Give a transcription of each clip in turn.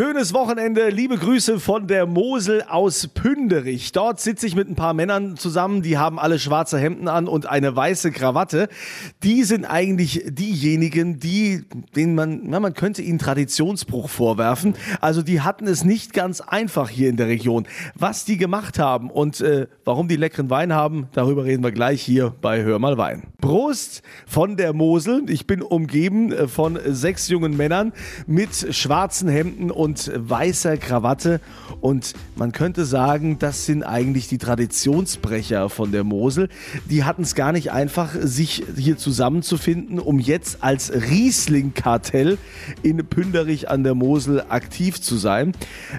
Schönes Wochenende, liebe Grüße von der Mosel aus Pünderich. Dort sitze ich mit ein paar Männern zusammen, die haben alle schwarze Hemden an und eine weiße Krawatte. Die sind eigentlich diejenigen, die, denen man, na, man könnte ihnen Traditionsbruch vorwerfen. Also die hatten es nicht ganz einfach hier in der Region. Was die gemacht haben und äh, warum die leckeren Wein haben, darüber reden wir gleich hier bei Hör mal Wein. Prost von der Mosel. Ich bin umgeben äh, von sechs jungen Männern mit schwarzen Hemden und weißer Krawatte. Und man könnte sagen, das sind eigentlich die Traditionsbrecher von der Mosel. Die hatten es gar nicht einfach, sich hier zusammenzufinden, um jetzt als Riesling-Kartell in Pünderich an der Mosel aktiv zu sein.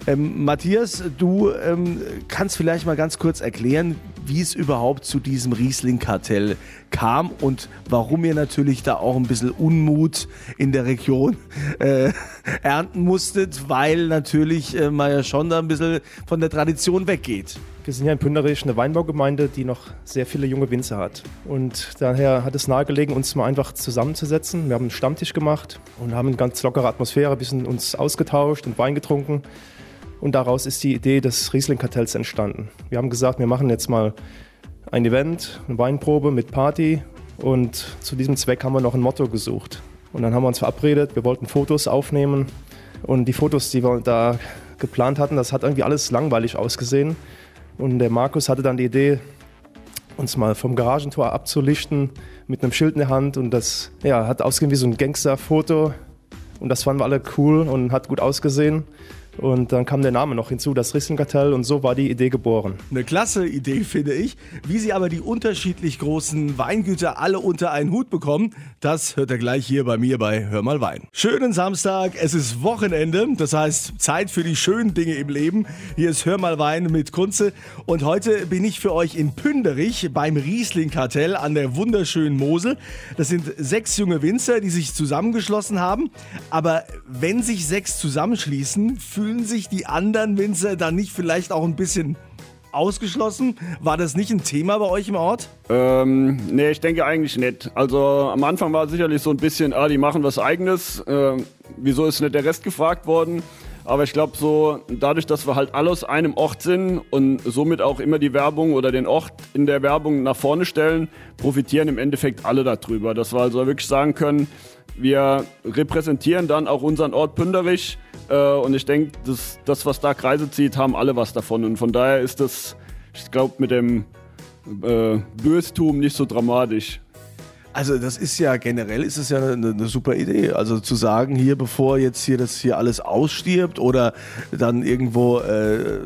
Ähm, Matthias, du ähm, kannst vielleicht mal ganz kurz erklären, wie es überhaupt zu diesem Riesling-Kartell kam und warum ihr natürlich da auch ein bisschen Unmut in der Region äh, ernten musstet, weil natürlich äh, man ja schon da ein bisschen von der Tradition weggeht. Wir sind ja in Pünderich eine Weinbaugemeinde, die noch sehr viele junge Winzer hat. Und daher hat es nahegelegen, uns mal einfach zusammenzusetzen. Wir haben einen Stammtisch gemacht und haben eine ganz lockere Atmosphäre, ein bisschen uns ausgetauscht und Wein getrunken. Und daraus ist die Idee des Riesling-Kartells entstanden. Wir haben gesagt, wir machen jetzt mal ein Event, eine Weinprobe mit Party. Und zu diesem Zweck haben wir noch ein Motto gesucht. Und dann haben wir uns verabredet, wir wollten Fotos aufnehmen. Und die Fotos, die wir da geplant hatten, das hat irgendwie alles langweilig ausgesehen. Und der Markus hatte dann die Idee, uns mal vom Garagentor abzulichten mit einem Schild in der Hand. Und das ja, hat ausgesehen wie so ein Gangster-Foto. Und das fanden wir alle cool und hat gut ausgesehen. Und dann kam der Name noch hinzu, das Riesling-Kartell, und so war die Idee geboren. Eine klasse Idee, finde ich. Wie sie aber die unterschiedlich großen Weingüter alle unter einen Hut bekommen, das hört er gleich hier bei mir bei Hör mal Wein. Schönen Samstag, es ist Wochenende, das heißt Zeit für die schönen Dinge im Leben. Hier ist Hör mal Wein mit Kunze und heute bin ich für euch in Pünderich beim Riesling-Kartell an der wunderschönen Mosel. Das sind sechs junge Winzer, die sich zusammengeschlossen haben. Aber wenn sich sechs zusammenschließen, fühlen sich die anderen Winzer dann nicht vielleicht auch ein bisschen ausgeschlossen? War das nicht ein Thema bei euch im Ort? Ähm, nee, ich denke eigentlich nicht. Also am Anfang war sicherlich so ein bisschen, ah, die machen was eigenes. Äh, wieso ist nicht der Rest gefragt worden? Aber ich glaube so, dadurch, dass wir halt alle aus einem Ort sind und somit auch immer die Werbung oder den Ort in der Werbung nach vorne stellen, profitieren im Endeffekt alle darüber. Dass wir also wirklich sagen können, wir repräsentieren dann auch unseren Ort Pünderich äh, und ich denke, das, das, was da Kreise zieht, haben alle was davon. Und von daher ist das, ich glaube, mit dem äh, Böstum nicht so dramatisch. Also das ist ja generell ist es ja eine, eine, super Idee. Also zu sagen, hier bevor jetzt hier das hier alles ausstirbt oder dann irgendwo äh,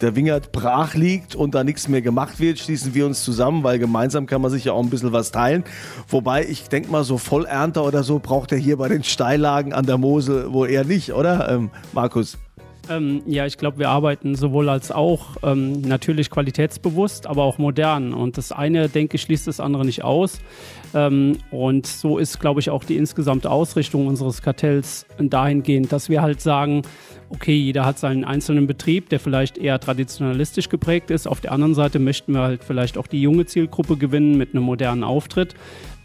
der Wingert brach liegt und da nichts mehr gemacht wird, schließen wir uns zusammen, weil gemeinsam kann man sich ja auch ein bisschen was teilen. Wobei ich denke mal, so Vollernter oder so braucht er hier bei den Steillagen an der Mosel wohl eher nicht, oder, ähm, Markus? Ähm, ja, ich glaube, wir arbeiten sowohl als auch ähm, natürlich qualitätsbewusst, aber auch modern. Und das eine, denke ich, schließt das andere nicht aus. Ähm, und so ist, glaube ich, auch die insgesamte Ausrichtung unseres Kartells dahingehend, dass wir halt sagen, okay, jeder hat seinen einzelnen Betrieb, der vielleicht eher traditionalistisch geprägt ist. Auf der anderen Seite möchten wir halt vielleicht auch die junge Zielgruppe gewinnen mit einem modernen Auftritt.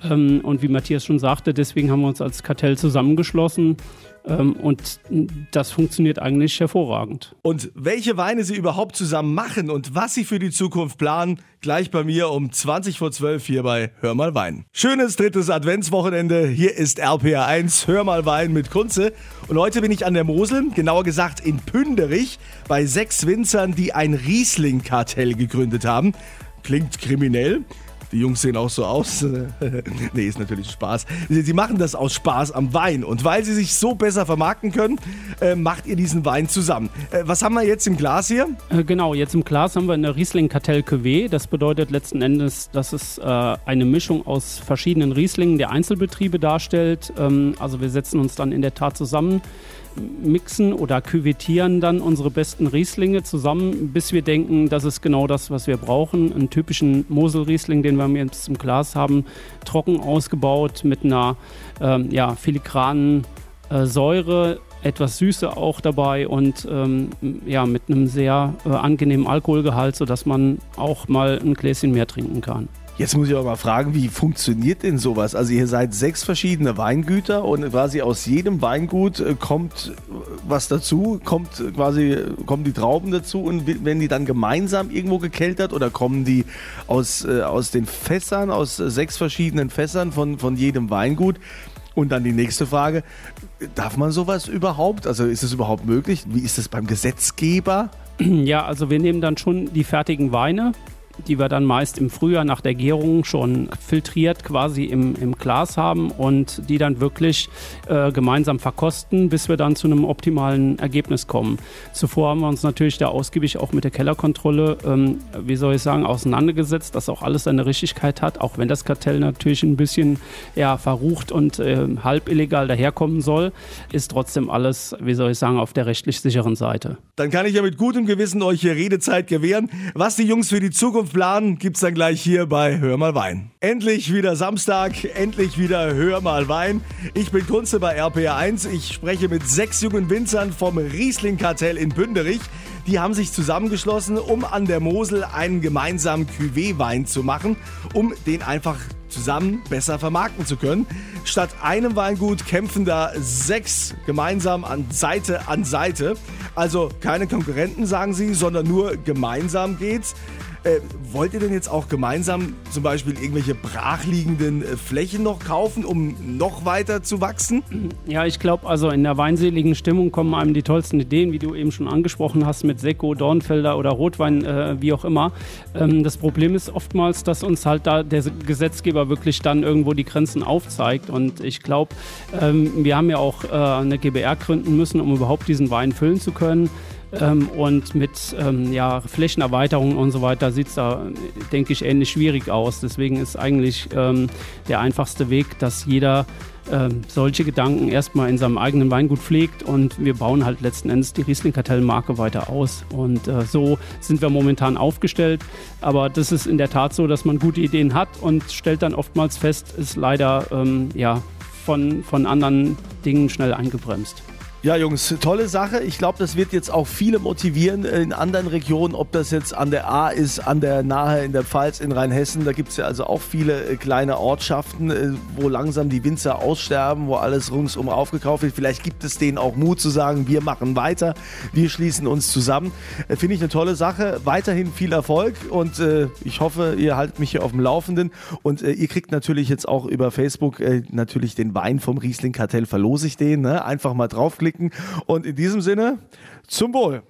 Ähm, und wie Matthias schon sagte, deswegen haben wir uns als Kartell zusammengeschlossen ähm, und das funktioniert eigentlich hervorragend. Und welche Weine sie überhaupt zusammen machen und was sie für die Zukunft planen, gleich bei mir um 20 vor 12 hier bei Hör mal Wein. Schönes drittes Adventswochenende. Hier ist RPR 1 Hör mal Wein mit Kunze. Und heute bin ich an der Mosel, genauer gesagt in Pünderich, bei sechs Winzern, die ein Riesling-Kartell gegründet haben. Klingt kriminell. Die Jungs sehen auch so aus. nee, ist natürlich Spaß. Sie machen das aus Spaß am Wein. Und weil sie sich so besser vermarkten können, äh, macht ihr diesen Wein zusammen. Äh, was haben wir jetzt im Glas hier? Äh, genau, jetzt im Glas haben wir eine Riesling Kartell Cuvée. Das bedeutet letzten Endes, dass es äh, eine Mischung aus verschiedenen Rieslingen der Einzelbetriebe darstellt. Ähm, also wir setzen uns dann in der Tat zusammen mixen oder küvettieren dann unsere besten Rieslinge zusammen, bis wir denken, das ist genau das, was wir brauchen. Einen typischen Mosel-Riesling, den wir jetzt im Glas haben, trocken ausgebaut mit einer ähm, ja, filigranen äh, Säure, etwas Süße auch dabei und ähm, ja, mit einem sehr äh, angenehmen Alkoholgehalt, sodass man auch mal ein Gläschen mehr trinken kann. Jetzt muss ich aber mal fragen, wie funktioniert denn sowas? Also ihr seid sechs verschiedene Weingüter und quasi aus jedem Weingut äh, kommt äh, was dazu, kommt quasi, kommen die Trauben dazu und werden die dann gemeinsam irgendwo gekeltert oder kommen die aus, äh, aus den Fässern, aus sechs verschiedenen Fässern von, von jedem Weingut? Und dann die nächste Frage, darf man sowas überhaupt? Also ist es überhaupt möglich? Wie ist es beim Gesetzgeber? Ja, also wir nehmen dann schon die fertigen Weine, die wir dann meist im Frühjahr nach der Gärung schon filtriert quasi im, im Glas haben und die dann wirklich äh, gemeinsam verkosten, bis wir dann zu einem optimalen Ergebnis kommen. Zuvor haben wir uns natürlich da ausgiebig auch mit der Kellerkontrolle, ähm, wie soll ich sagen, auseinandergesetzt, dass auch alles seine Richtigkeit hat, auch wenn das Kartell natürlich ein bisschen ja, verrucht und äh, halb illegal daherkommen soll, ist trotzdem alles, wie soll ich sagen, auf der rechtlich sicheren Seite. Dann kann ich ja mit gutem Gewissen euch hier Redezeit gewähren. Was die Jungs für die Zukunft Plan gibt's dann gleich hier bei Hör mal Wein. Endlich wieder Samstag, endlich wieder Hör mal Wein. Ich bin Kunze bei RPR1. Ich spreche mit sechs jungen Winzern vom Riesling-Kartell in Bünderich. Die haben sich zusammengeschlossen, um an der Mosel einen gemeinsamen Cuvée-Wein zu machen, um den einfach zusammen besser vermarkten zu können. Statt einem Weingut kämpfen da sechs gemeinsam an Seite an Seite. Also keine Konkurrenten, sagen sie, sondern nur gemeinsam geht's. Äh, wollt ihr denn jetzt auch gemeinsam zum Beispiel irgendwelche brachliegenden äh, Flächen noch kaufen, um noch weiter zu wachsen? Ja, ich glaube, also in der weinseligen Stimmung kommen einem die tollsten Ideen, wie du eben schon angesprochen hast, mit Sekko, Dornfelder oder Rotwein, äh, wie auch immer. Ähm, das Problem ist oftmals, dass uns halt da der Gesetzgeber wirklich dann irgendwo die Grenzen aufzeigt. Und ich glaube, ähm, wir haben ja auch äh, eine GBR gründen müssen, um überhaupt diesen Wein füllen zu können. Ähm, und mit ähm, ja, Flächenerweiterungen und so weiter sieht es da, denke ich, ähnlich schwierig aus. Deswegen ist eigentlich ähm, der einfachste Weg, dass jeder ähm, solche Gedanken erstmal in seinem eigenen Weingut pflegt und wir bauen halt letzten Endes die Riesling-Kartell-Marke weiter aus. Und äh, so sind wir momentan aufgestellt. Aber das ist in der Tat so, dass man gute Ideen hat und stellt dann oftmals fest, ist leider ähm, ja, von, von anderen Dingen schnell eingebremst. Ja, Jungs, tolle Sache. Ich glaube, das wird jetzt auch viele motivieren in anderen Regionen, ob das jetzt an der A ist, an der Nahe, in der Pfalz, in Rheinhessen. Da gibt es ja also auch viele äh, kleine Ortschaften, äh, wo langsam die Winzer aussterben, wo alles rungsum aufgekauft wird. Vielleicht gibt es denen auch Mut zu sagen, wir machen weiter, wir schließen uns zusammen. Äh, finde ich eine tolle Sache. Weiterhin viel Erfolg und ich hoffe, ihr haltet mich hier auf dem Laufenden. Und ihr kriegt natürlich jetzt auch über Facebook natürlich den Wein vom Riesling Kartell, verlose ich den. Ne? Einfach mal draufklicken klicken. Und in diesem Sinne, zum Wohl.